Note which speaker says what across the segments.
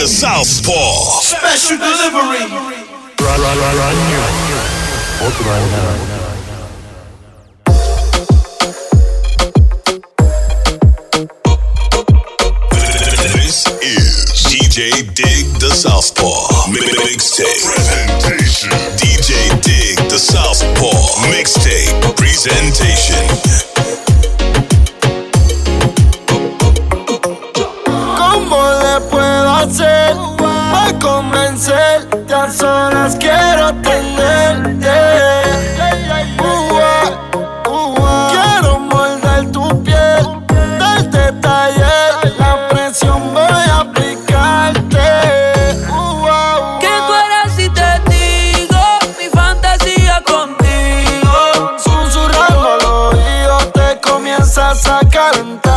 Speaker 1: The Southpaw.
Speaker 2: Special delivery.
Speaker 1: Run, run, run, run. DJ Dig the Southpaw mixtape presentation. DJ Dig the Southpaw mixtape presentation.
Speaker 2: hacer Voy a convencer Tan solas quiero tenerte. Uh, uh, Quiero morder tu piel Darte taller La presión voy a aplicarte.
Speaker 3: ¿Qué tú
Speaker 2: eres
Speaker 4: si te digo Mi fantasía contigo Susurrando al oído Te comienzas a calentar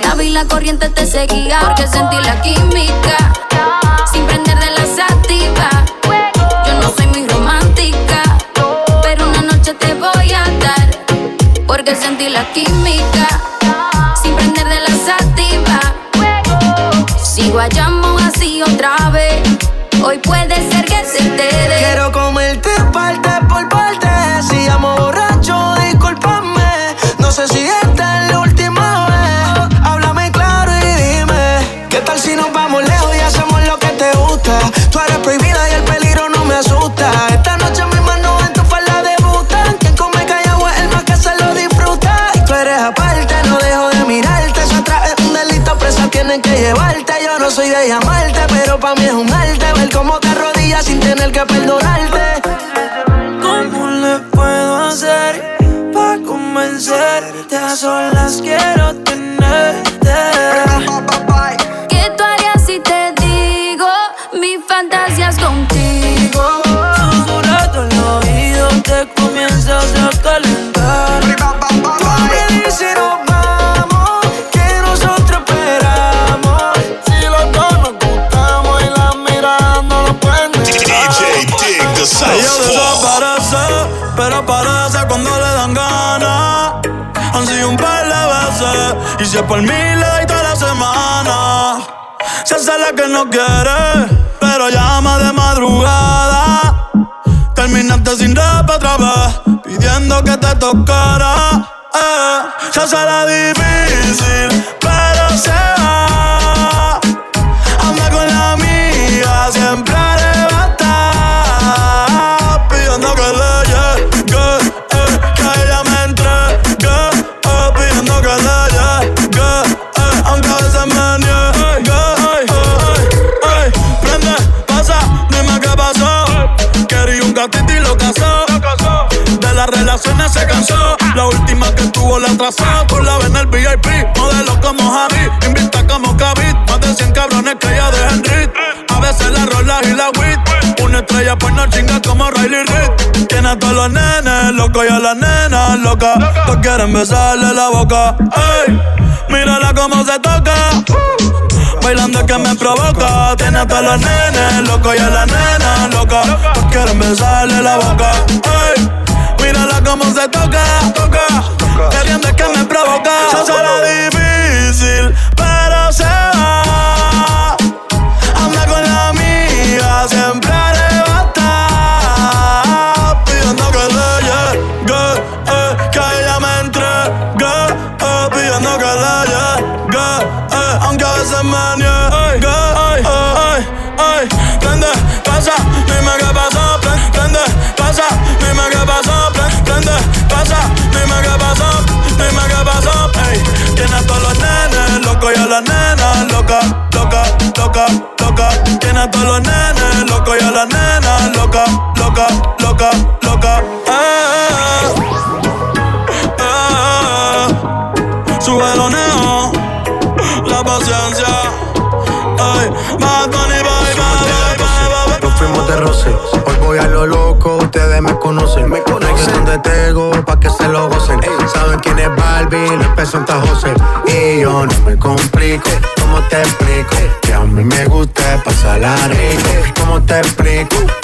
Speaker 3: bailaba la corriente te seguía porque sentí la química. No soy de
Speaker 4: llamarte, pero pa' mí es un arte ver cómo te arrodillas sin tener que perdonarte.
Speaker 3: ¿Cómo le puedo hacer pa' convencer? convencerte? A solas quiero tenerte Si
Speaker 5: por mí le doy toda la semana. Se hace la que no quiere, pero llama de madrugada. Terminaste sin rap otra vez, pidiendo que te tocara. Eh. Se hace la difícil se cansó. La última que tuvo la atrasó. Por la ven el VIP. Modelo como Javi. Invita como Kavit. Más de 100 cabrones que ella deja en rit. A veces la rola y la wit. Una estrella pues no chinga como Riley Reid. Tiene a todos los nenes locos y a las nenas locas. Todos quieren besarle la boca. Ey, mírala como se toca. Bailando que me provoca. Tiene a todos los nenes locos y a las nenas locas. Todos quieren besarle la boca. Como se toca. toca. Queriendo que me provoca. Loca, loca. Tiene a todos los nenes locos y a las nenas loca, loca, loca, loca. Eh, eh, eh. Sube lo neo, la paciencia. Ay, Bad Bunny, bye, bye, bye, bye, bye.
Speaker 6: Nos fuimos de roce, hoy voy a lo loco, ustedes me conocen. Me conocen de Tego, pa' que se lo gocen. Saben quién es Barbie, les presenta José. Y yo no me complico, ¿cómo te explico? Mí me gusta pasarla rico. ¿Cómo te explico?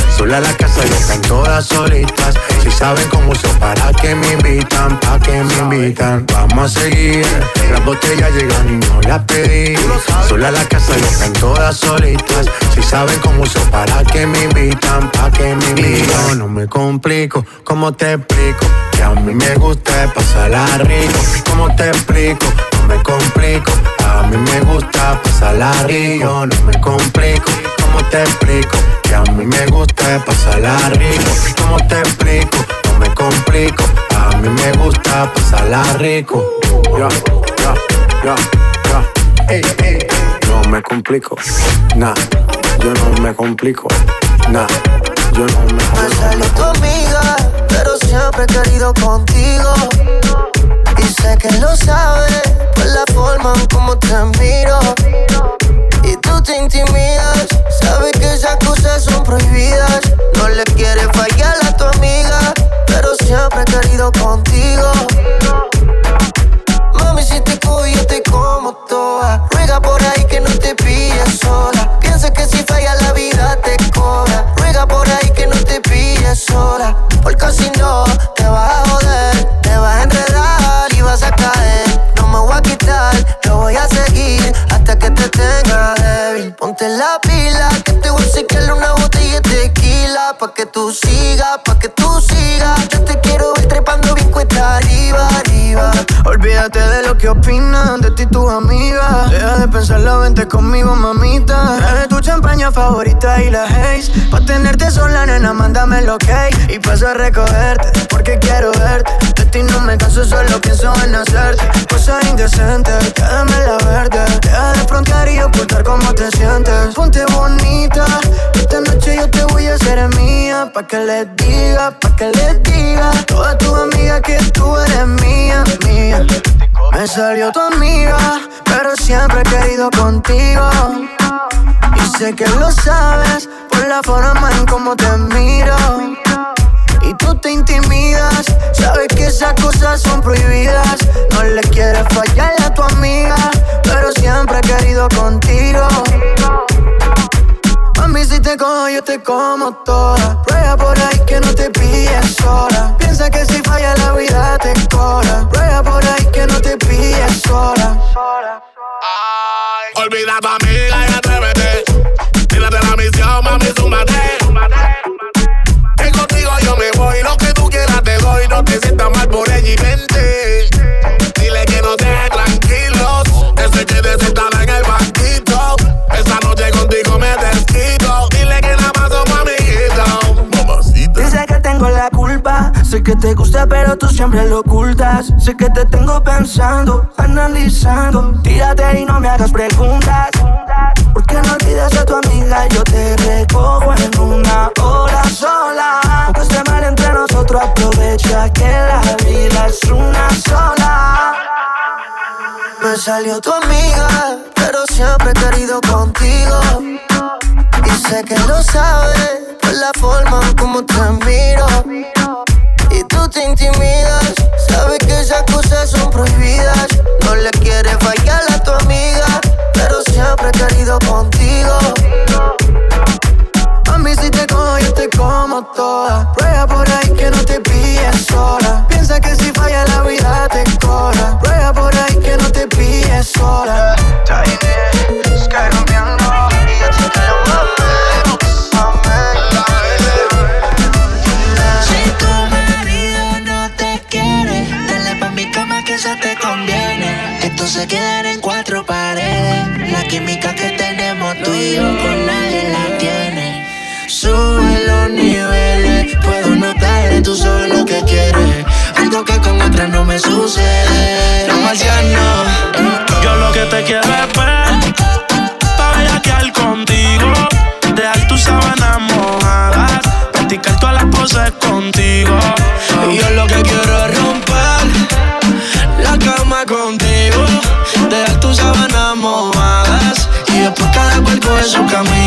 Speaker 6: Sola la casa ya están todas solitas. Si saben cómo uso, para que me invitan, pa' que me invitan. Vamos a seguir. Las botellas llegan y no las pedí. Sola la casa ya están todas solitas. Si saben cómo uso, para que me invitan, pa' que me invitan. No me complico, ¿cómo te explico? Que a mí me gusta pasarla rico. ¿Cómo te explico? No me complico. A mí me gusta pasarla rico. No me complico. ¿Cómo te explico? Que a mí me gusta pasarla rico. ¿Cómo te explico? No me complico. A mí me gusta pasarla rico. Ya, ya, ya, ya. Ey, ey. No me complico. Nah, yo no me complico. Nah, yo no me
Speaker 3: Me
Speaker 6: complico.
Speaker 3: amiga, pero siempre he querido contigo. Y sé que lo sabes por la forma en como te miro. Y tú te intimidas, sabes que esas cosas son prohibidas. No le quieres fallar a tu amiga, pero siempre he querido contigo. Mami, si te cojo yo como toda. Ruega por ahí que no te pilles sola. Piensa que si falla la vida te cobra. Ruega por ahí que no te pilles sola. Porque si no, te vas a joder. Te vas a enredar y vas a caer. No me voy a quitar, lo voy a seguir hasta débil. Ponte la pila, que te voy a sacarle una botella de tequila. Pa' que tú sigas, pa' que tú sigas. Yo te quiero ver trepando bien cuesta arriba, arriba. Olvídate de lo que opinan de ti tus amigas. Deja de pensarlo, vente conmigo, mamita. Trae tu champaña favorita y la haze. Pa' tenerte sola, nena, mándame lo que Y paso a recogerte, porque quiero verte. Ti no me canso, solo pienso en hacerte. Cosas indecentes, quédame la verde. Deja de frontear y ocultar cómo te sientes. Ponte bonita, esta noche yo te voy a hacer mía. Pa' que les diga, pa' que les diga. Toda tu amiga que tú eres mía, mía. Me salió tu amiga, pero siempre he querido contigo. Y sé que lo sabes por la forma en cómo te miro. Y tú te intimidas, sabes que esas cosas son prohibidas. No le quieres fallar a tu amiga, pero siempre he querido contigo. Mami, si te cojo, yo te como toda. Prueba por ahí que no te pilles sola. Piensa que si falla la vida te cobra. Prueba por ahí que no te pilles sola.
Speaker 2: Olvida a tu amiga y atrévete. Tírate la misión, mami, súmate. Te sientas mal por ella y vente. Dile que no te tranquilos. Ese que te en el banquito. Esa noche contigo me desquito. Dile que nada más somos amiguitos. Mamacita.
Speaker 3: Dice que tengo la culpa. Sé que te gusta, pero tú siempre lo ocultas. Sé que te tengo pensando, analizando. Tírate y no me hagas preguntas. ¿Por qué no olvidas a tu amiga? Yo te recojo en una hora sola. Aunque esté mal entre nosotros, aprovecha que la vida es una sola. Me salió tu amiga, pero siempre he querido contigo. Y sé que lo sabes por la forma como te miro. Y tú te intimidas, te
Speaker 7: quiero es ver, pa' bellaquear contigo. Dejar tus sábanas mojadas, practicar todas las poses contigo.
Speaker 3: Y yo lo que quiero es romper la cama contigo, dejar tus sábanas mojadas y después cada cual coge su camino.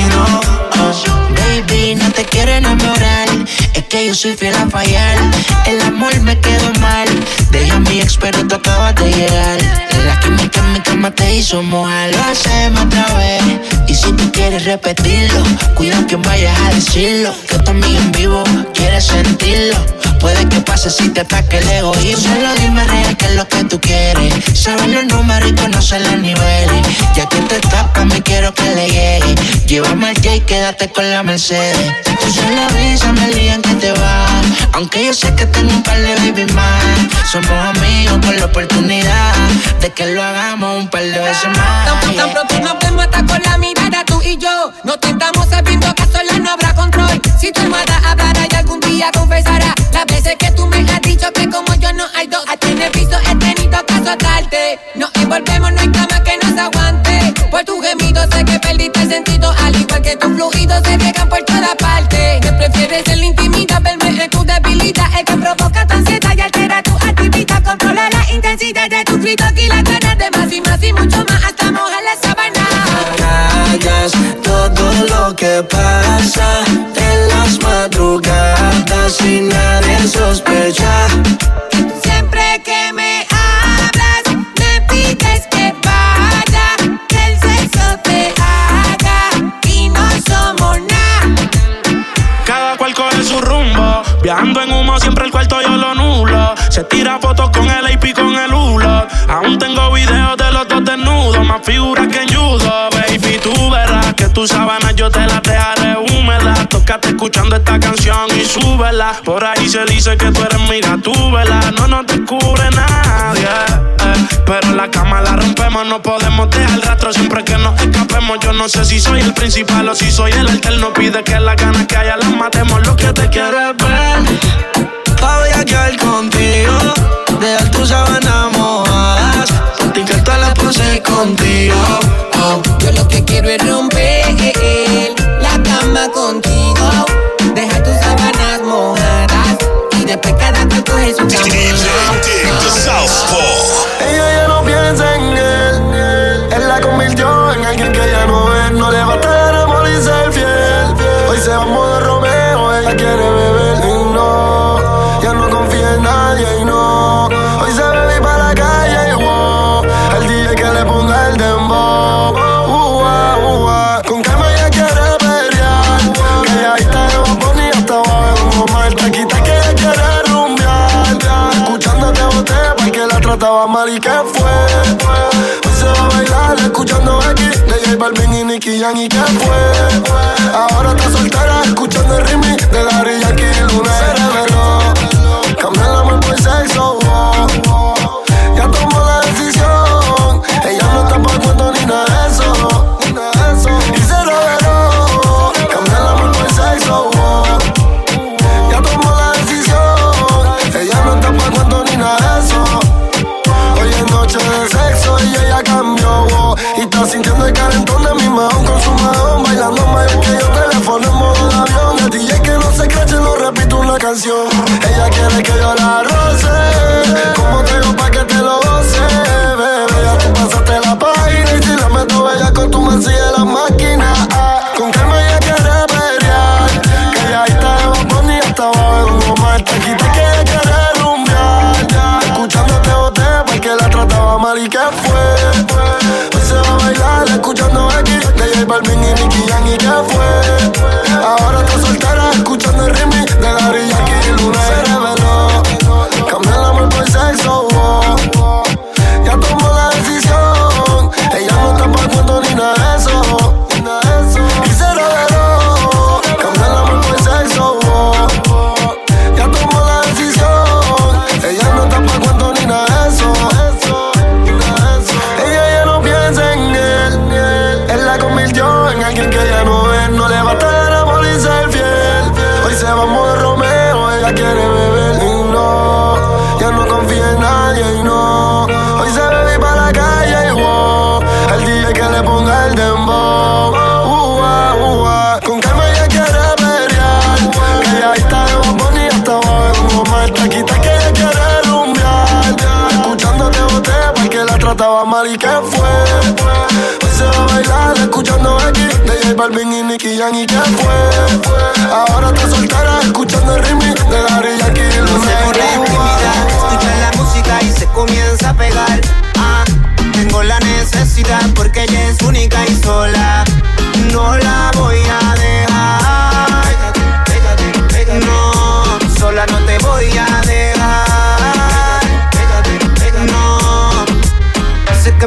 Speaker 8: Soy fiel a fallar. El amor me quedó mal. Dejé a mi ex, pero tú acabas de llegar. La química en mi cama te hizo mojar. Lo hacemos otra vez. Y si tú quieres repetirlo, cuida que vayas a decirlo. Que tu amigo en vivo quiere sentirlo. Puede que pase si te ataque el egoísmo. Solo dime real qué es lo que tú quieres. Sabes los números y conocer los niveles. Ya que te tapa, me quiero que le llegue. Llévame al J quédate con la Mercedes. Tú solo avísame el día en que Aunque yo sé que tengo un par de baby más. Somos amigos con la oportunidad de que lo hagamos un par de veces más.
Speaker 9: Tan, tan pronto nos vemos hasta con la mirada tú y yo. No te estamos sabiendo que sola no habrá control. Si tu hermana hablará y algún día confesará las veces que tú me has dicho que como yo no hay dos. A ti en piso he tenido que azotarte. Nos envolvemos, no hay cama que nos aguante. Por tu gemido sé que perdiste el sentido. Al igual que tus fluidos se riegan por la intensidad de tus gritos y las ganas de más y más y mucho más. Hasta mojar la sábana.
Speaker 3: callas todo lo que pasa en las madrugadas y nadie.
Speaker 7: Los dos desnudos. Más figuras que en judo, baby. Tú verás que tus sábanas yo te las dejaré húmedas. Tócate escuchando esta canción y súbela. Por ahí se dice que tú eres mi gatúbela. No nos descubre nadie. eh. Pero la cama la rompemos, no podemos dejar rastro siempre que nos escapemos. Yo no sé si soy el principal o si soy el alterno. Pide que las ganas que haya las matemos. Lo que te quiero es ver.
Speaker 3: Pa' viajar contigo, dejar tus sábanas contigo. Oh.
Speaker 9: Yo lo que quiero es romper la cama contigo, dejar tus sábanas mojadas y después cada cual coge su
Speaker 4: DJ
Speaker 9: camino.
Speaker 4: Dig the trataba mal y que fue. Hoy se va a bailar escuchando X de J Balvin y Nicky Jam y que fue. Ahora está soltera escuchando el remix de Gary Yankee y Luna se reveló. Cambia el amor por sexo. Oh, y que fue. Hoy se va a bailar escuchando X de J Balvin y Nicky Jam y que fue. Ahora está soltera escuchando el remix de Gary Yankee y Luna trataba mal y que fue. Hoy se va a bailar escuchando X de J Balvin y Nicky Jam y que fue. Ahora está soltera escuchando el remix de Gary Yankee y
Speaker 10: No se
Speaker 4: Luna.
Speaker 10: tímida, escucha la música y se comienza a pegar. Ah, tengo la necesidad porque ella es única y sola. No la voy a dejar.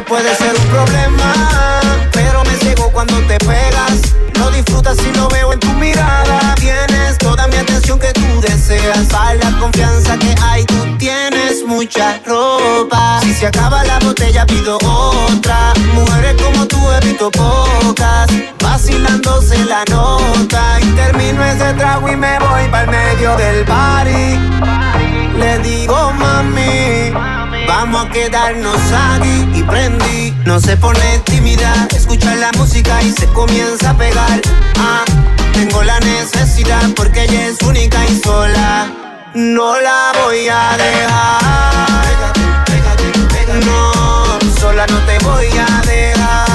Speaker 10: Puede ser un problema, pero me ciego cuando te pegas. No disfrutas si lo veo en tu mirada. Tienes toda mi atención que tú deseas. Para la confianza que hay, tú tienes mucha ropa. Si se acaba la botella, pido otra. Mujeres como tú he visto pocas. Vacilándose la nota. Y termino ese trago y me voy para el medio del party. Le digo mami, vamos a quedarnos aquí y prendí. No se pone tímida, escucha la música y se comienza a pegar. Ah, tengo la necesidad porque ella es única y sola. No la voy a dejar. No, sola no te voy a dejar.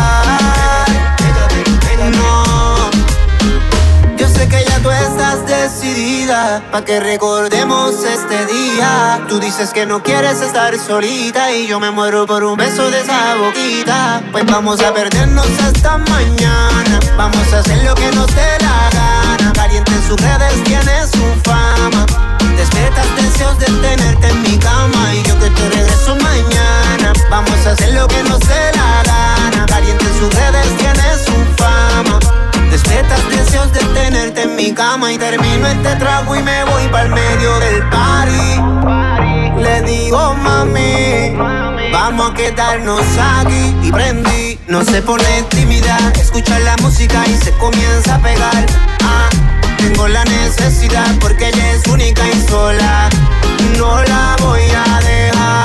Speaker 10: Decidida Pa' que recordemos este día. Tú dices que no quieres estar solita Y yo me muero por un beso de esa boquita. Pues vamos a perdernos hasta mañana Vamos a hacer lo que nos dé la gana. Caliente en sus redes tiene su fama. Despiertas deseos de tenerte en mi cama Y yo que te regreso mañana. Vamos a hacer lo que nos dé la gana. Caliente en sus redes tiene su Despiertas deseos de tenerte en mi cama y termino este trago y me voy para el medio del party. Le digo mami, vamos a quedarnos aquí y prendí. No se pone tímida, escucha la música y se comienza a pegar. Ah, tengo la necesidad porque ella es única y sola. No la voy a dejar.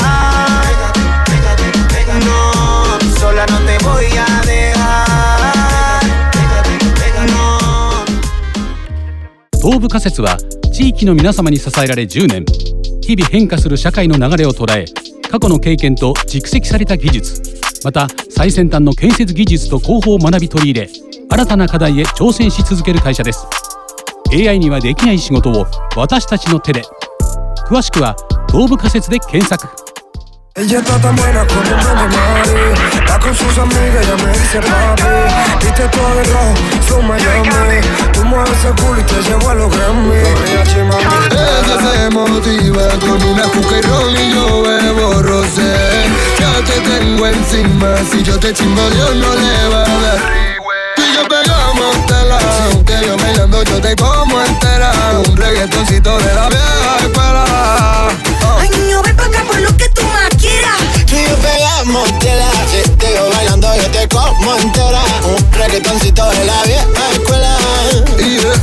Speaker 10: No, sola no te voy a dejar.
Speaker 11: 東部仮説は地域の皆様に支えられ10年。日々変化する社会の流れを捉え過去の経験と蓄積された技術。また最先端の建設技術と工法を学び取り入れ新たな課題へ挑戦し続ける会社です。AI にはできない仕事を私たちの手で。詳しくは東部仮説で検索。
Speaker 12: Ella está tan buena como un Mari Está con sus amigas, ella me dice papi Viste todo de rojo, son Miami Tú mueves ese culo y te llevo a los Grammy
Speaker 4: Ella se motiva con una juca y ron y yo bebo rosé encima. Si yo te chingo, Dios no le va a dar. Tú y yo pegamos tela. Que yo bailando, yo te como entera. Un reggaetoncito de la vieja escuela.
Speaker 13: Ay, niño, ven pa' acá por lo que tú más
Speaker 14: Tú y yo pegamos tela. Si te yo bailando, yo te como entera. Un reggaetoncito de la vieja escuela.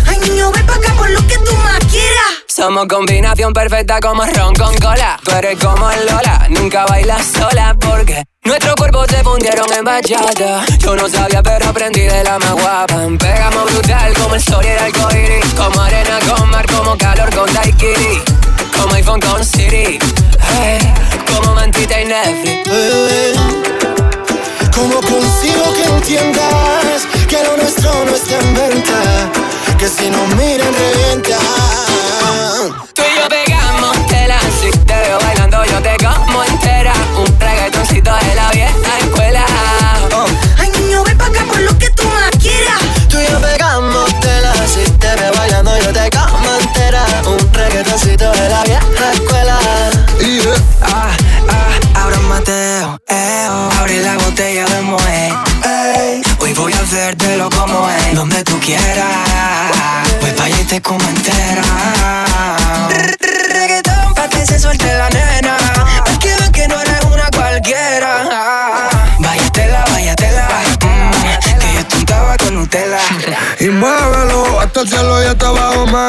Speaker 13: Ay, niño, ven pa' acá por lo que tú más quieras.
Speaker 15: Somos combinación perfecta como ron con cola. Tú eres como Lola, nunca bailas sola porque nuestros cuerpos se fundieron en bachata. Yo no sabía, pero aprendí de la más guapa. Pegamos brutal como el sol y el arcoíris. Como arena con mar, como calor con daiquiri. Como iPhone con Siri. Hey, como mantita y Netflix.
Speaker 14: ¿Cómo consigo que entiendas que lo nuestro no está en venta? Que si no miran revienta.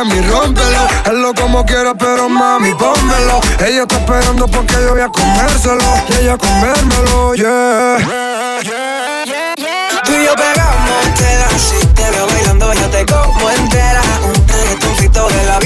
Speaker 4: Mami, rómpelo. Hazlo como quieras, pero mami, pónmelo. Ella está esperando porque yo voy a comérselo. Y ella comérmelo, yeah.
Speaker 15: Tú y yo pegamos tela Si te veo bailando yo te como entera Un reggaetoncito de la vieja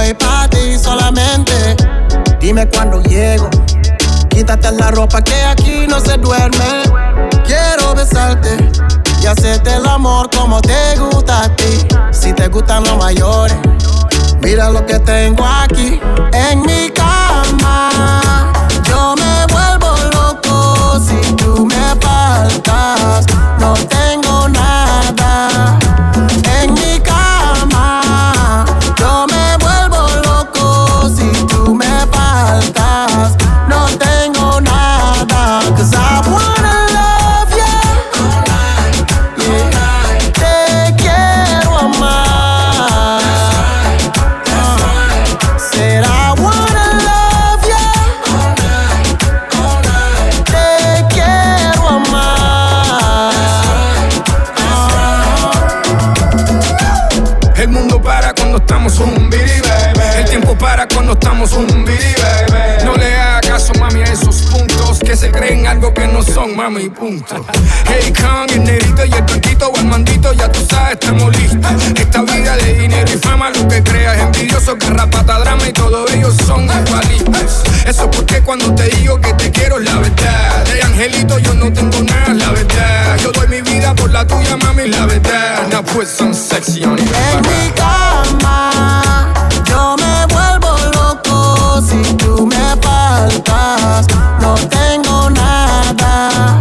Speaker 3: Estoy para ti solamente. Dime cuando llego. Quítate la ropa que aquí no se duerme. Quiero besarte y hacerte el amor como te gusta a ti. Si te gustan los mayores. Mira lo que tengo aquí en mi cama. Yo me vuelvo loco si tú me faltas. No tengo
Speaker 16: estamos. No le hagas caso, mami, a esos puntos que se creen algo que no son, mami, punto. Hey, Kong, el negrito y el blanquito o el mandito, ya tú sabes, estamos listos. Esta vida de dinero y fama, lo que creas, envidioso, que rapata, drama y todos ellos son igualitos. Eso porque cuando te digo que te quiero la verdad. De angelito yo no tengo nada, la verdad. Yo doy mi vida por la tuya, mami, la verdad. Now put some sexy on.
Speaker 3: En mi cama si tú me faltas. No tengo nada.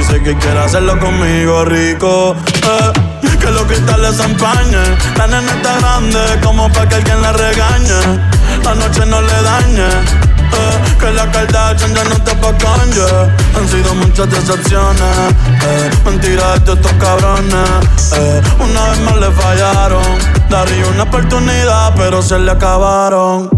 Speaker 5: Dice que quiere hacerlo conmigo rico. eh. Que los cristales se empañen. La nena está grande como para que alguien la regañe. La noche no le dañe. eh, que la Kardashian ya no te pa' Kanye Han sido muchas decepciones eh, Mentiras de estos cabrones eh, Una vez más le fallaron Daría una oportunidad pero se le acabaron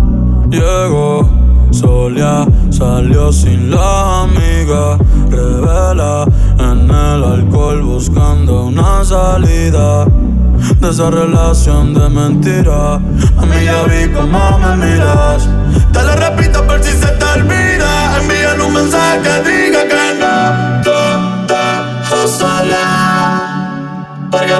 Speaker 5: Llegó Solia, salió sin la amiga Revela en el alcohol buscando una salida de esa relación de mentira. A mí ya vi cómo me miras. Te lo repito por si se te olvida. Envíale un mensaje que diga que no. Te dejas sola. Porque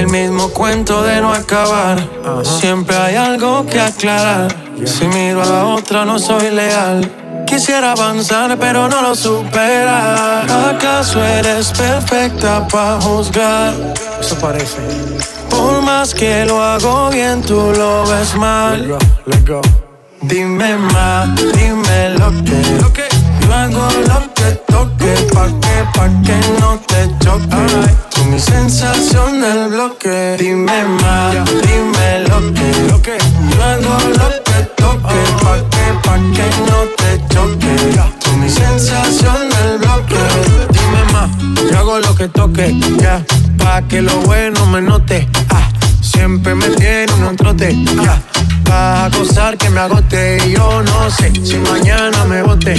Speaker 6: El mismo cuento de no acabar. Siempre hay algo que aclarar. Si miro a la otra, no soy leal. Quisiera avanzar, pero no lo supera. ¿Acaso eres perfecta para juzgar?
Speaker 17: Eso parece.
Speaker 6: Por más que lo hago bien, tú lo ves mal.
Speaker 17: Let's go.
Speaker 6: Dime más, dime lo que. Yo hago lo que toque, pa' que, pa' que no te choque. Tú mi sensación del bloque. Dime más, dime lo que. Hago lo que toque, pa' que, pa' que no te choque. Tú mi sensación del bloque. Dime más, yo hago lo que toque, ya. Pa' que lo bueno me note. Ah, siempre me tiene un trote, ya. Vas a gozar que me agote y yo no sé si mañana me bote.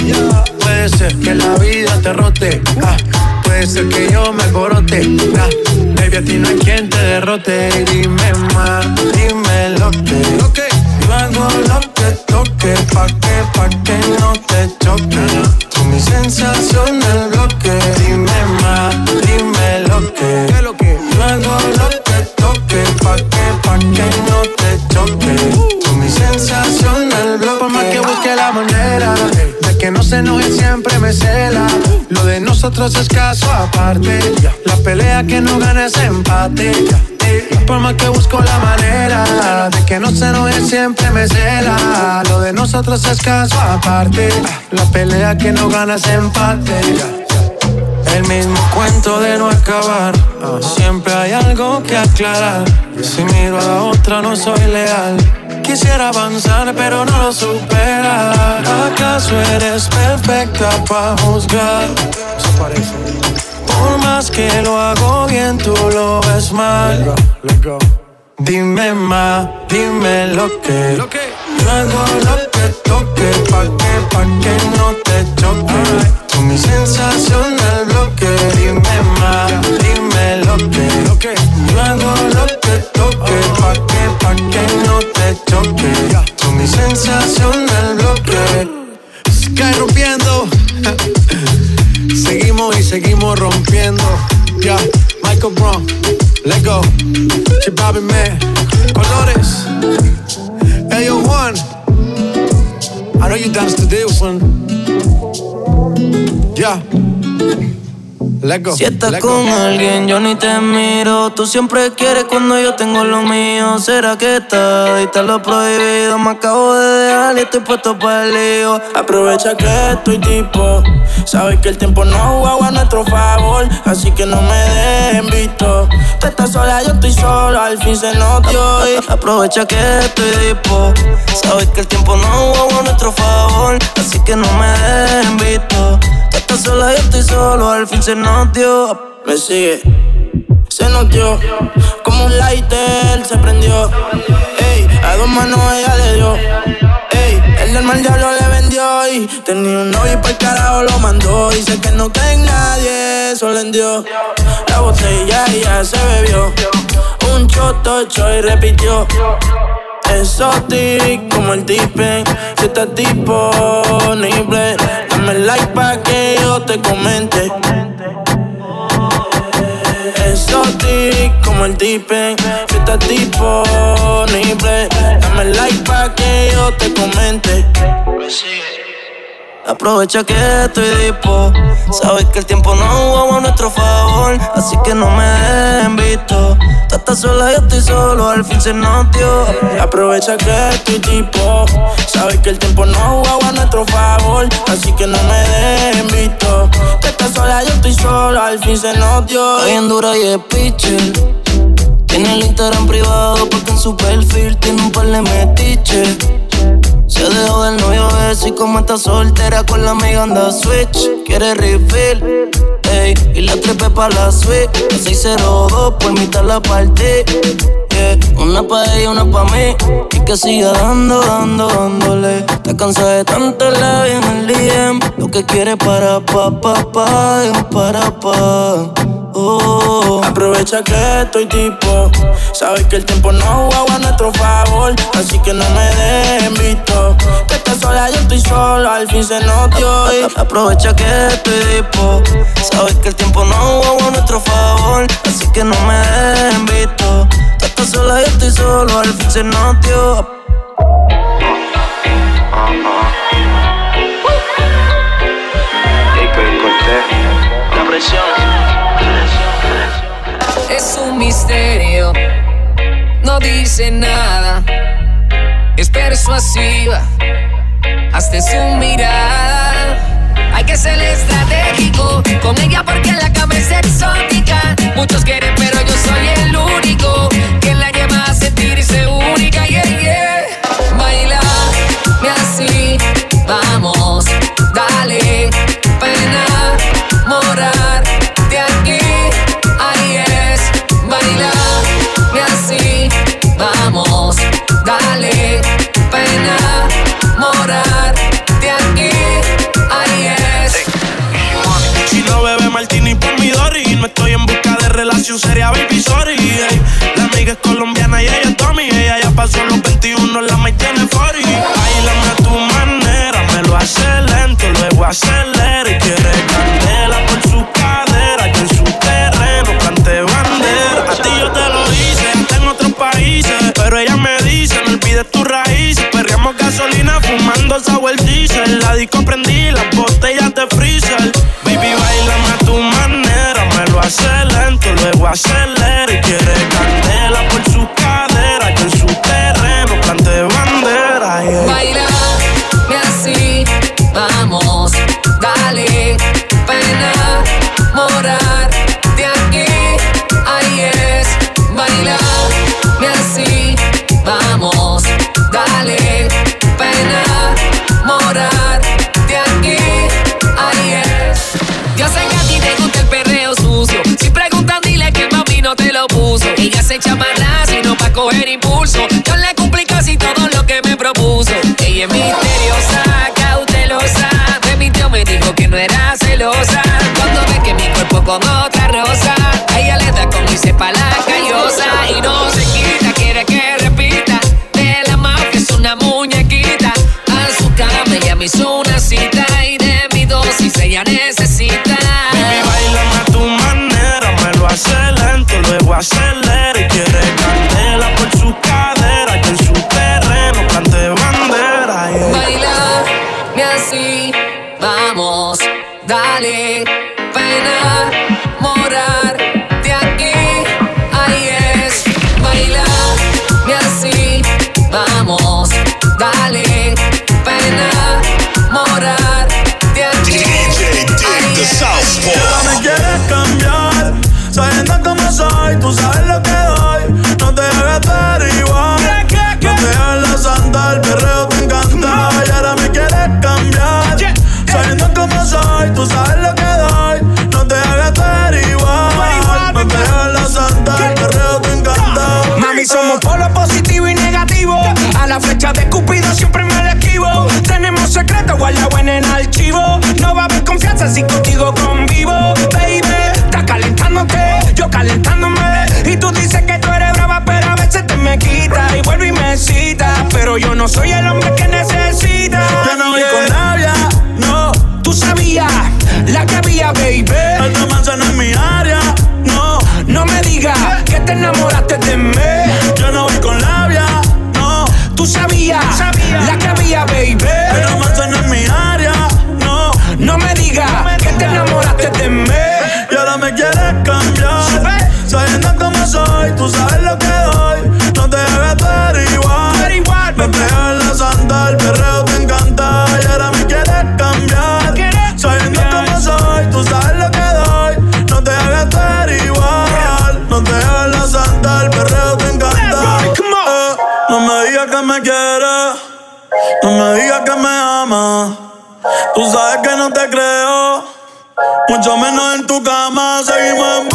Speaker 6: Puede ser que la vida te rote. ah, puede ser que yo me corote. ah, baby, a ti no hay quien te derrote. Dime más, dime lo que. Yo hago lo que toque. Pa' que, pa' que no te choque. Tú mi sensación del nosotros es caso aparte. La pelea que no gana es empate. Por más que busco la manera de que no se enoje, siempre me cela. Lo de nosotros es caso aparte. La pelea que no gana es empate. El mismo cuento de no acabar. Siempre hay algo que aclarar. Si miro a la otra, no soy leal. Quisiera avanzar, pero no lo supera. ¿Acaso eres perfecta para juzgar?
Speaker 17: Eso parece.
Speaker 6: Por más que lo hago bien, tú lo ves mal. Dime más, dime lo que. Yo hago lo que toque, pa' que, pa' que no te choque. Tú mi sensación del bloque. Dime más, dime lo que. Yo hago lo que toque, pa' que, no te choque. Tú mi sensación del bloque. Sky rompiendo. Seguimos y seguimos rompiendo. Ya, Michael Brown, let's go. Chip Bobby Man, Colores. Hey, yo, Juan. I know you danced to this one. Yeah.
Speaker 7: Si estás con alguien, yo ni te miro. Tú siempre quieres cuando yo tengo lo mío. ¿Será que está? Diste lo prohibido. Me acabo de dejar y estoy puesto para el lío. Aprovecha que estoy tipo. Sabes que el tiempo no juega a nuestro favor. Así que no me dejen visto. Tú estás sola, yo estoy solo. Al fin se notó. Y aprovecha que estoy tipo. Sabes que el tiempo no juega a nuestro favor. Así que no me dejen visto. Estás sola, yo estoy solo. Al fin se notó me sigue. Se notió, como un lighter se prendió. Ey, a dos manos ella le dio. Ey, el del mal diablo le vendió. Y tenía un novio y por carajo lo mandó. Dice que no cree en nadie, eso le dio. La botella ya se bebió. Un choto y repitió. Exotic como el tipen, si estás disponible, dame like pa' que yo te comente exotic como el tipen. Si estás disponible, dame like pa' que yo te comente. Aprovecha que estoy dispo. Sabes que el tiempo no jugó a nuestro favor. Así que no me dejen visto. Tú estás sola, yo estoy solo. Al fin se notió. Aprovecha que estoy tipo. Sabes que el tiempo no jugó a nuestro favor. Así que no me dejen visto. Tú estás sola, yo estoy solo. Al fin se notió. Estoy en dura y es pitcher. Tiene el Instagram privado porque en su perfil tiene un par de metiches. Se dejó del novio ese y como está soltera con la amiga anda switch. Quiere refill, ey, y la trepe pa' la suite. La 602 por mitad la. Yeah. Una pa' ella, una pa' mí. Y que siga dando, dando, dándole. Te cansada de tanto la en el DM. Lo que quiere para pa, pa, pa, para pa. Oh. Aprovecha que estoy tipo. Sabes que el tiempo no juega a nuestro favor. Así que no me dejen visto. Que estás sola, yo estoy solo. Al fin se notó. Aprovecha que estoy tipo. Sabes que el tiempo no juega a nuestro favor. Así que no me dejen visto. Que estás sola, yo estoy solo. Al fin se notó.
Speaker 15: La presión es un misterio, no dice nada, es persuasiva, hasta su mirada. Hay que ser estratégico con ella porque la cama es exótica. Muchos quieren, pero yo soy el único que
Speaker 7: seria, baby, sorry. La amiga es colombiana y ella es Tommy, ella ya pasó los 21, la me tiene 40. Bailame a tu manera, me lo hace lento, luego acelera y quiere candela por su cadera, y en su terreno plante bandera. A ti yo te lo hice, en otros países pero ella me dice, no olvides tus raíces. Perreamos gasolina fumando sour diesel. La disco prendí las botellas de freezer. Baby, bailame a tu manera. Me lo hace lento, luego acelera. Y quiere candela
Speaker 15: coger impulso. Yo le cumplí casi todo lo que me propuso. Ella es misteriosa, cautelosa. De mi tío me dijo que no era celosa. Cuando ve que mi cuerpo con otra rosa, ella le da como irse pa' la callosa. Y no
Speaker 5: soy, tú Tú sabes que no te creo. Mucho menos en tu cama. Seguimos en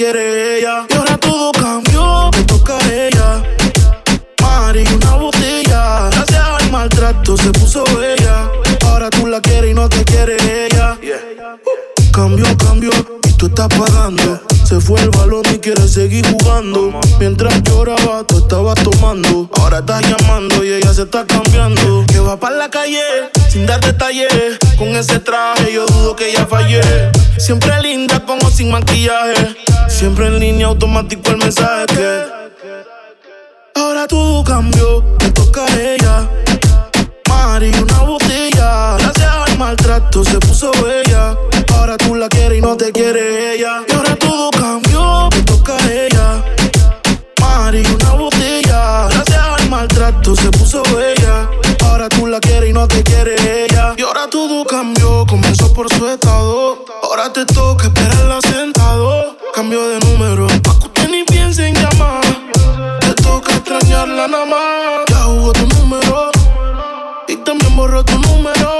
Speaker 18: quiere ella. Y ahora todo cambió, me toca a ella. Mari, una botella. Gracias al maltrato se puso bella. Ahora tú la quieres y no te quiere ella. Cambio, cambio, y tú estás pagando. Se fue el balón y quieres seguir jugando. Mientras lloraba, tú estabas tomando. Ahora estás llamando y ella se está cambiando. Que va para la calle sin dar detalles. Con ese traje yo dudo que ella fallé. Siempre linda con o sin maquillaje. Siempre en línea automático el mensaje. Ahora todo cambió, me toca a ella. Mari, una botella. Gracias al maltrato se puso bella. Y no te quiere ella. Y ahora todo cambió, me toca a ella. Mari, una botella. Gracias al maltrato se puso bella. Ahora tú la quieres y no te quiere ella. Y ahora todo cambió, comenzó por su estado. Ahora te toca esperarla sentado. Cambio de número, pa' que usted ni piense en llamar. Te toca extrañarla nada más. Ya jugó tu número y también borró tu número.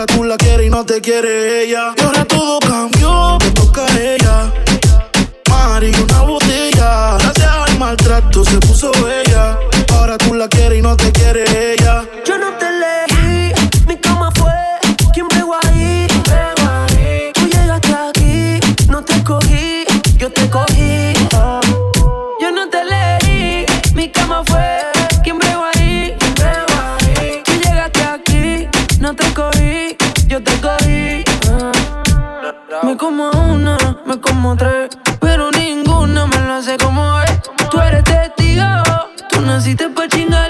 Speaker 18: Ahora tú la quieres y no te quiere ella. Y ahora todo cambió, te toca a ella. Mari, una botella. Gracias al maltrato se puso bella. Ahora tú la quieres y no te quiere
Speaker 19: Me como una, me como tres. Pero ninguna me lo hace como es. Tú eres testigo, tú naciste pa' chingar.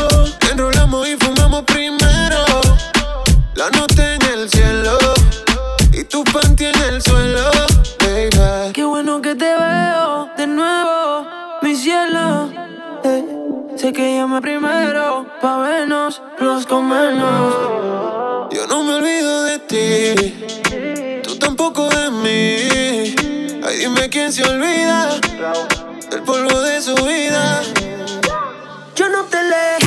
Speaker 19: Sé que llamé primero pa' vernos, los comernos.
Speaker 20: Yo no me olvido de ti, tú tampoco de mí. Ay, dime quién se olvida del polvo de su vida.
Speaker 19: Yo no te leo.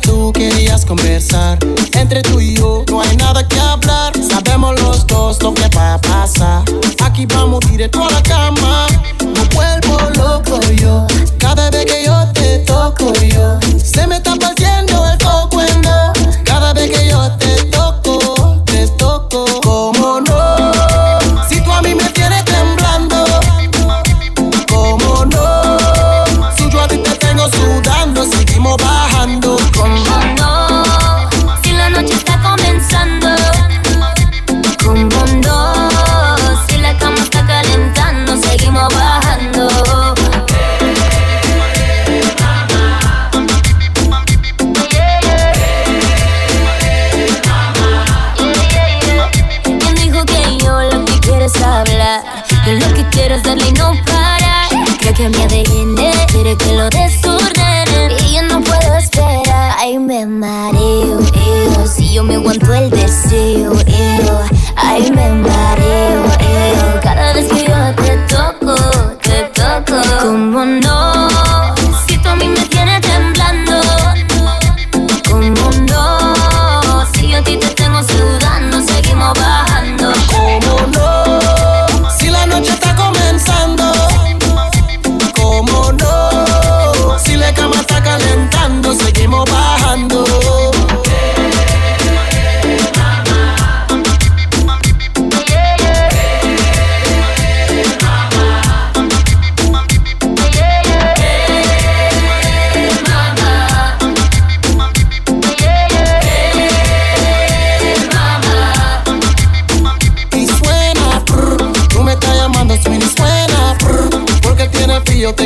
Speaker 19: tú
Speaker 3: querías conversar. Entre tú y yo no hay nada que hablar. Sabemos los dos lo que va a pasar. Aquí vamos directo a
Speaker 21: la cama.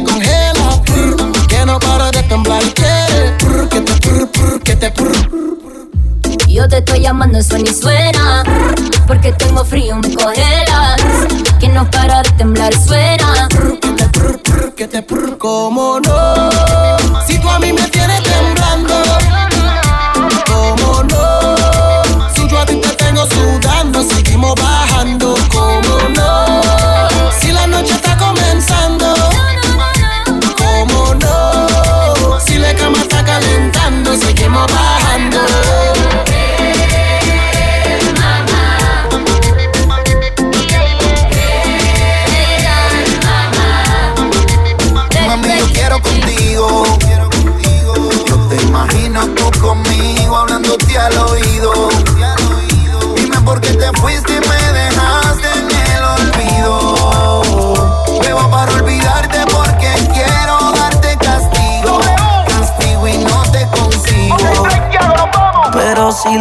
Speaker 3: congela. Prr, que no para de temblar. Prr, que te prr, prr, que te prr.
Speaker 21: Yo te estoy llamando, eso ni suena. Porque tengo frío, me congelas. Que no para de temblar, suena.
Speaker 3: Que te prr, prr, que te prr. Como no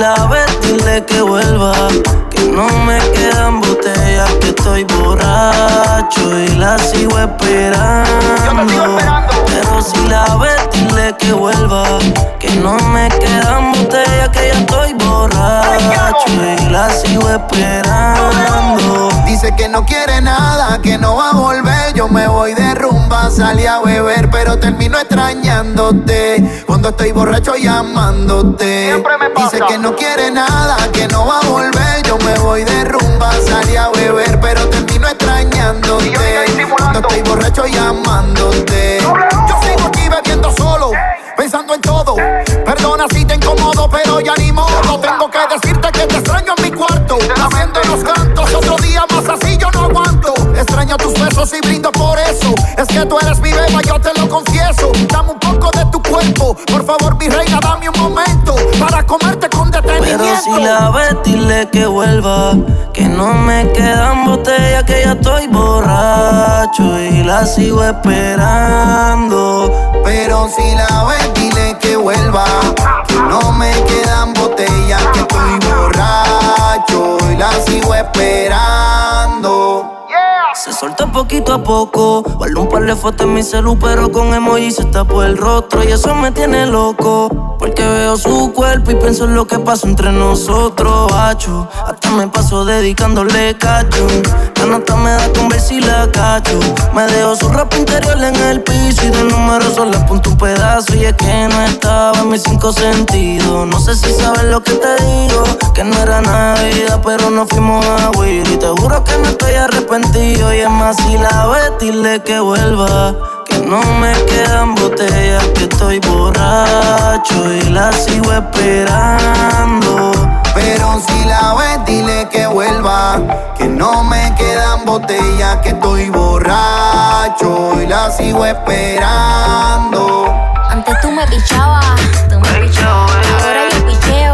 Speaker 3: la
Speaker 14: ves, dile que vuelva. Que no me quedan botellas, que estoy borracho y la sigo esperando. Pero si la ves, dile que vuelva. Que no me quedan botellas, que ya estoy borracho y la sigo esperando.
Speaker 10: Dice que no quiere nada, que no va a volver. Yo me voy de rumba, salí a beber, pero termino extrañándote. Cuando estoy borracho llamándote. Dice que no quiere nada, que no va a volver. Yo me voy de rumba, salí a beber, pero termino extrañándote. Cuando estoy borracho llamándote. Yo sigo aquí bebiendo solo, pensando en todo. Perdona si te incomodo, pero ya ni modo. Tengo que decirte que te extraño en mi cuarto. Haciendo los cantos, otro día más así yo no aguanto. Extraño tus besos y brindo por eso. Es que tú eres mi beba, yo te lo confieso. Dame un Por favor, mi reina, dame un momento para comerte con detenimiento.
Speaker 14: Pero si la ves, dile que vuelva. Que no me quedan botellas, que ya estoy borracho y la sigo esperando.
Speaker 10: Pero si la ves, dile que vuelva. Que no me quedan botellas, que estoy borracho y la sigo esperando.
Speaker 14: Solta poquito a poco. Guardo un par de fotos en mi celu, pero con emoji se tapó el rostro. Y eso me tiene loco. Porque veo su cuerpo y pienso en lo que pasó entre nosotros, hacho. Hasta me paso dedicándole cacho. La nota me da con ver si la cacho. Me dejo su ropa interior en el piso y de número solo apunto un pedazo. Y es que no estaba en mis cinco sentidos. No sé si sabes lo que te digo. Que no era Navidad, pero no fuimos a huir. Y te juro que no estoy arrepentido. Y si la ves, dile que vuelva. Que no me quedan botellas, que estoy borracho y la sigo esperando.
Speaker 10: Pero si la ves, dile que vuelva. Que no me quedan botellas, que estoy borracho y la sigo esperando.
Speaker 22: Antes tú me pichabas, tú me pichabas. Ahora yo picheo.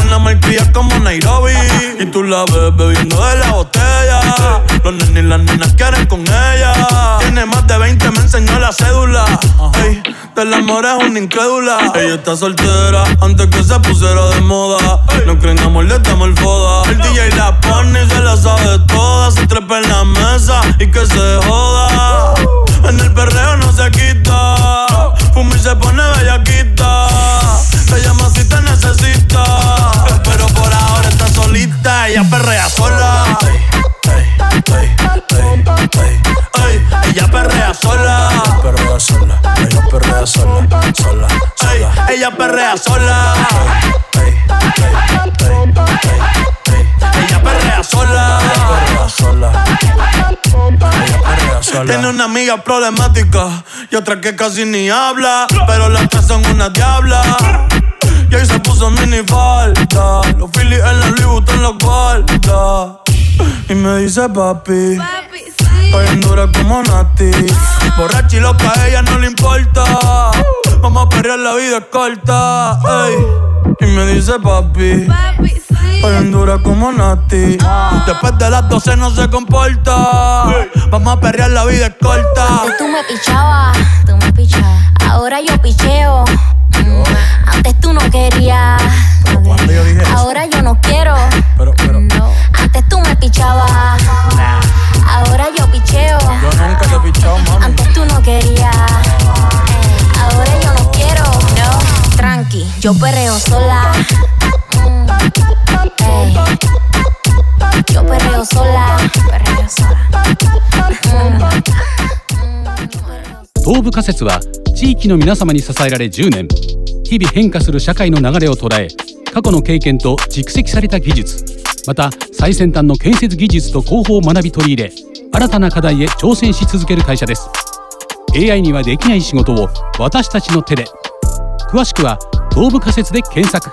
Speaker 5: Una marquilla como Nairobi. Y tú la ves bebiendo de la botella. Los nenes y las nenas quieren con ella. Tiene más de 20, me enseñó la cédula. Ey, del amor es una incrédula. Ella está soltera antes que se pusiera de moda. No creen amor, le damos el foda. El DJ la pone y se la sabe toda. Se trepa en la mesa y que se joda. En el perreo no se quita. Fuma y se pone bellaquita. Te llama si te necesita. Pero por ahora está solita. Ella perrea sola. Ey, ella perrea sola. Perrea sola. Ella perrea sola. Sola. sola. ella perrea sola. Ella perrea sola. Perrea sola. Tiene una amiga problemática y otra que casi ni habla. Pero las tres son una diabla. Y ahí se puso mini falta. Los Phillies en la Louis Vuitton los guarda. Y me dice papi. Estoy en dura como Nati. Borracha y loca, a ella no le importa. Vamos a perrear, la vida es corta. ey. Y me dice papi. Estoy en dura como Nati. Después de las 12 no se comporta. Vamos a perrear, la vida es corta.
Speaker 22: Antes tú me pichabas, tú me pichabas. Ahora yo picheo. Mm, Antes tú no querías. Ahora yo no quiero. No. Antes tú me pichabas. Ahora yo picheo.
Speaker 5: Yo nunca te he pichado, mami.
Speaker 22: Antes tú no querías. Ahora yo no quiero. No. Tranqui, yo perreo sola. Mm, ey. Yo perreo sola. Perreo sola.
Speaker 11: 東部仮説は地域の皆様に支えられ10年日々変化する社会の流れを捉え
Speaker 8: 過去の経験と蓄積された技術また最先端の建設技術と工法を学び取り入れ新たな課題へ挑戦し続ける会社です AI にはできない仕事を私たちの手で詳しくは東部仮説で検索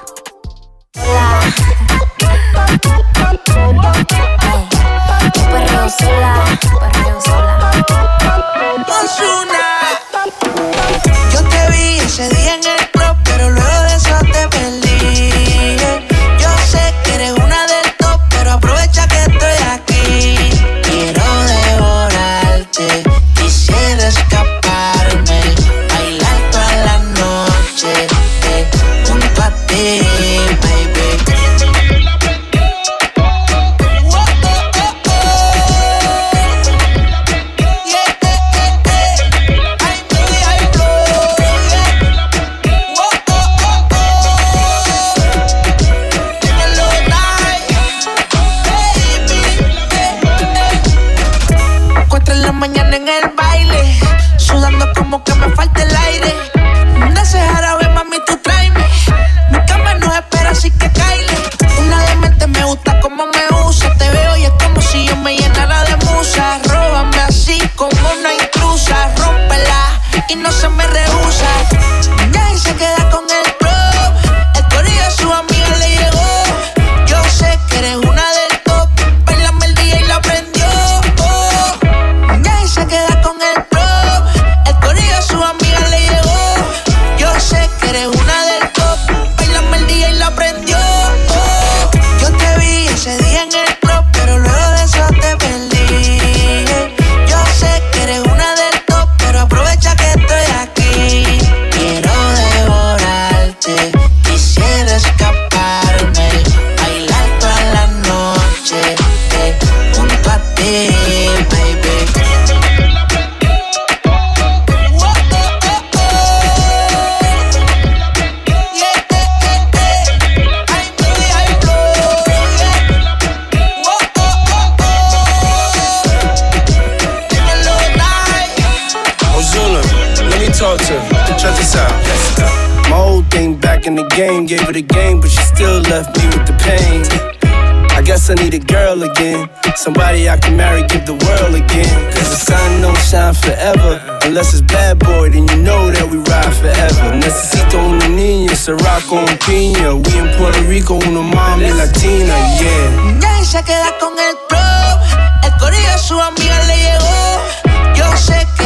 Speaker 23: forever. Unless it's bad boy, then you know that we ride forever. Necesito una niña, Ciroc con piña. We in Puerto Rico, una mami latina, yeah.
Speaker 24: Ya se queda con el club. El corillo de su amiga le llegó. Yo sé que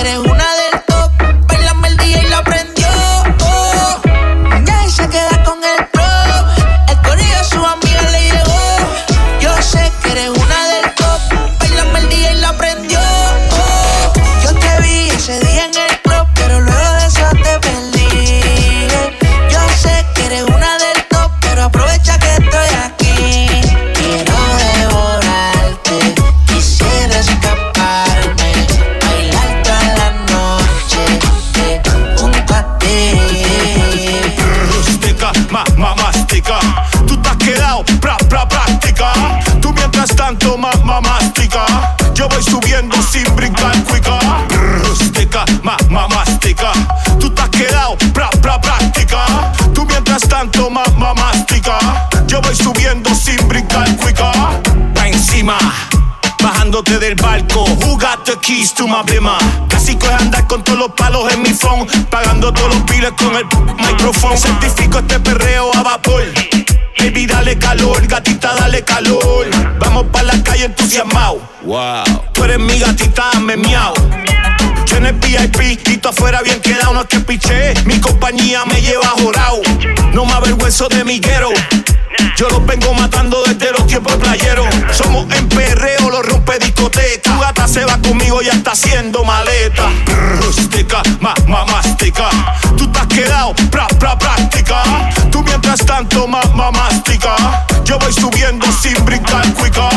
Speaker 1: sin brincar cuica. Pa' encima. Bajándote del barco, who got the keys to my bima? Casi coge andar con todos los palos en mi phone, pagando todos los biles con el micrófono. Certifico este perreo a vapor. Baby, dale calor, gatita, dale calor. Vamos pa' la calle entusiasmado. Wow. Tú eres mi gatita, me miau. Yo en el VIP y tú afuera bien quedado, no es que piché. Mi compañía me lleva jorado. No me avergüenzo de mi guero. Yo los vengo matando desde los tiempos playeros. Somos en perreo, los rompe discoteca. Tu gata se va conmigo, ya está haciendo maleta. Rústica, ma, ma, mastica. Tú te has quedado, pra, pra, práctica. Tú mientras tanto, ma, ma, mastica. Yo voy subiendo sin brincar cuica.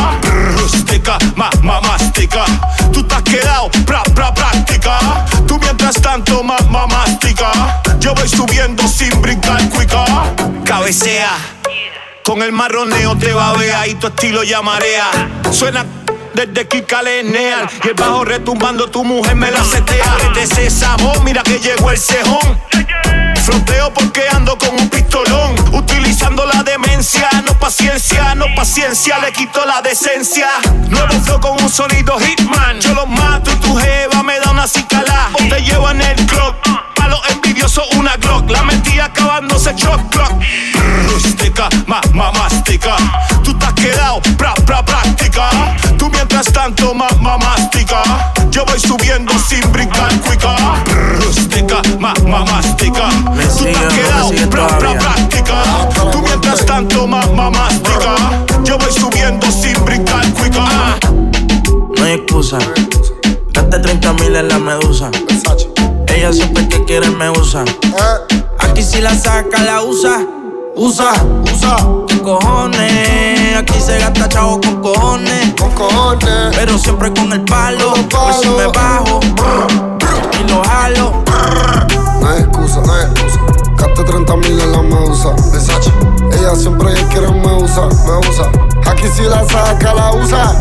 Speaker 1: Rústica, ma, ma, mastica. Tú te has quedado, pra, pra, práctica. Tú mientras tanto, ma, ma, mastica. Yo voy subiendo sin brincar cuica. Cabecea. Con el marroneo te babea y tu estilo ya marea. Suena desde que calenean y el bajo retumbando tu mujer me la setea. Desde sésamo, mira que llegó el cejón. Fronteo porque ando con un pistolón, utilizando la demencia demencia, no paciencia, no paciencia, le quito la decencia. Nuevo flow con un sonido hitman. Yo lo mato y tu jeva me da una cicala. O te llevo en el club. Pa' los envidiosos una Glock. La mentira acabándose chop clock. Rústica, ma, ma, mastica. Tú te has quedado, pra, pra, práctica. Tú mientras tanto, ma, ma, mastica. Yo voy subiendo sin brincar cuica. Rústica, ma, ma, mastica. Tú te has quedado, pra, pra, práctica. Tú mientras tanto, ma, ma, mastica. Yo voy subiendo sin brincar cuica.
Speaker 7: No hay excusa. Gaste 30 mil en la medusa. Ella siempre que quiere me usa. Aquí si la saca, la usa. Usa, usa. ¿Qué cojones? Aquí se gasta chavo con cojones.
Speaker 4: Con cojones.
Speaker 7: Pero siempre con el palo. Por si me bajo. Y lo jalo.
Speaker 4: No hay excusa, no hay excusa. Gaste 30 mil en la medusa. Versace. Ella siempre quiere me usa, me usa. Aquí si la saca, la usa.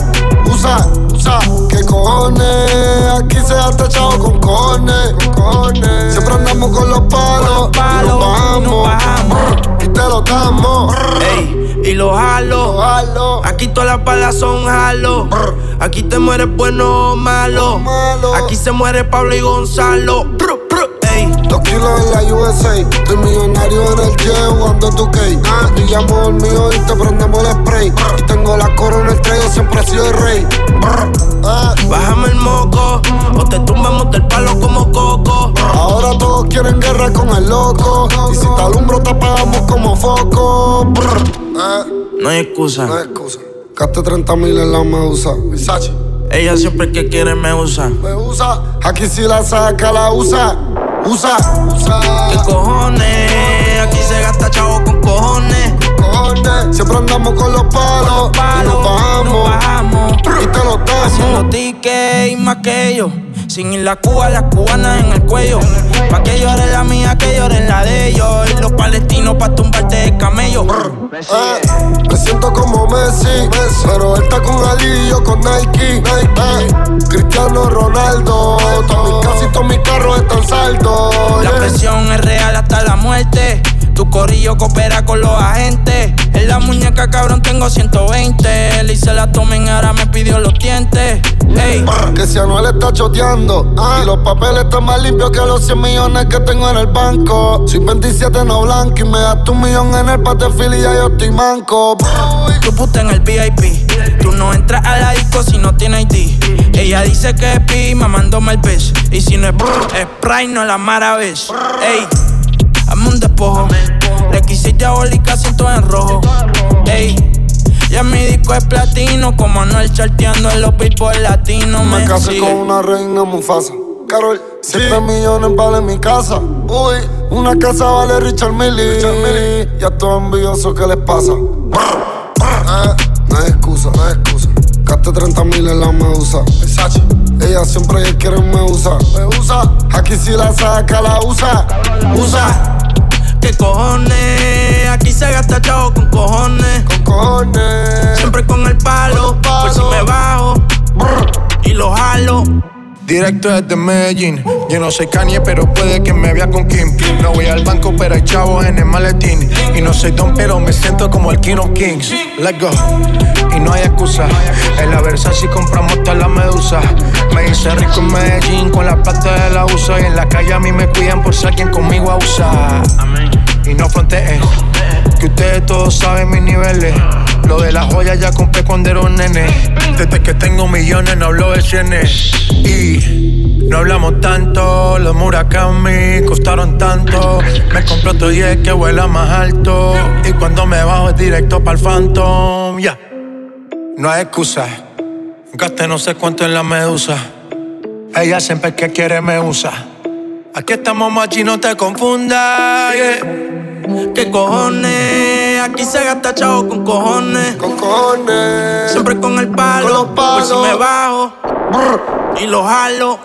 Speaker 4: Usa, usa. ¿Qué cojones? Aquí se gasta chavo con cojones. Con cojones. Siempre andamos con los palos. y nos bajamos. Y te lo damos.
Speaker 7: Ey, y lo jalo. Aquí todas las balas son jalo. Aquí te mueres bueno o malo. Aquí se muere Pablo y Gonzalo.
Speaker 4: Kilos en la USA. Estoy millonario en el jet jugando tu cake. Te llamo el mío y te prendemos el spray. Y tengo la corona, el traigo, siempre he sido el rey.
Speaker 7: Bájame el moco. O te tumbamos del palo como coco.
Speaker 4: Ahora todos quieren guerra con el loco. Y si te alumbro, te apagamos como foco. Eh,
Speaker 7: No hay excusa.
Speaker 4: No hay excusa. Gaste 30 mil en la medusa. Versace.
Speaker 7: Ella siempre que quiere me usa.
Speaker 4: Me usa. Aquí si la saca, la usa. Usa, usa.
Speaker 7: ¿Qué cojones? Aquí se gasta chavo con cojones.
Speaker 4: Cojones. Siempre andamos con los palos. y nos bajamos. Y te lo
Speaker 7: Haciendo
Speaker 4: damos.
Speaker 7: tickets y más que ellos. Sin ir la Cuba, las cubanas en el cuello. Pa' que llore la mía, que lloren la de ellos. Y los palestinos pa' tumbarte de camello.
Speaker 4: Eh, me siento como Messi, pero él está con Ali y yo con Nike. Eh, Cristiano Ronaldo, todo mi- casi todos mis carros están saldos.
Speaker 7: La presión es real hasta la muerte. Tu corillo coopera con los agentes. En la muñeca, cabrón, tengo 120. Le hice la tomen, ahora me pidió los dientes. Ey,
Speaker 4: Que si Anuel está choteando Y los papeles están más limpios que los 100 millones que tengo en el banco Soy 27 no blanco y me das un millón en el patefil y ya yo estoy manco
Speaker 7: tu puta en el VIP. Tú no entras a la disco si no tienes ID. Ella dice que es pi, mamándome el pez. Y si no es brr, es Pride, no la maravilla. Ey, hazme un despojo. Le quise diabólica, siento en rojo. Ey, ya mi disco es platino. Como Anuel charteando en los por latinos.
Speaker 4: Me
Speaker 7: Me
Speaker 4: casé
Speaker 7: sigue.
Speaker 4: con una reina Mufasa Carol, 7 millones vale mi casa Uy, una casa vale Richard Millie Ya estoy envidioso, ¿qué les pasa? Eh, no hay excusa, no hay excusa Gaste 30 mil en la medusa Versace. Ella siempre que quiere me usa Me usa Aquí si la saca, la usa Usa
Speaker 7: ¿Qué cojones? Aquí se gasta chavo con cojones.
Speaker 4: Con cojones.
Speaker 7: Siempre con el palo. Por si me bajo. Y lo jalo.
Speaker 6: Directo desde Medellín. Yo no soy Kanye, pero puede que me vea con Kim. No voy al banco, pero hay chavos en el maletín. Y no soy Don, pero me siento como el King of Kings. Let's go. Y no hay excusa. En la Versace compramos toda la medusa. Me hice rico en Medellín con la plata de la USA. Y en la calle a mí me cuidan por si alguien conmigo abusa. Y no fronteen. Que ustedes todos saben mis niveles. Lo de las joyas ya compré cuando era un nene. Desde que tengo millones no hablo de cienes. Y no hablamos tanto. Los Murakami costaron tanto. Me compré otro 10 que vuela más alto. Y cuando me bajo es directo para el Phantom. Ya. No hay excusa. Gasté no sé cuánto en la medusa. Ella siempre que quiere me usa. Aquí estamos machi, no te confundas. yeah.
Speaker 7: ¿Qué cojones? Aquí se gasta chavo con cojones.
Speaker 4: Con cojones.
Speaker 7: Siempre con el palo.
Speaker 4: Con los
Speaker 7: Por si
Speaker 4: palos.
Speaker 7: me bajo. Y lo jalo.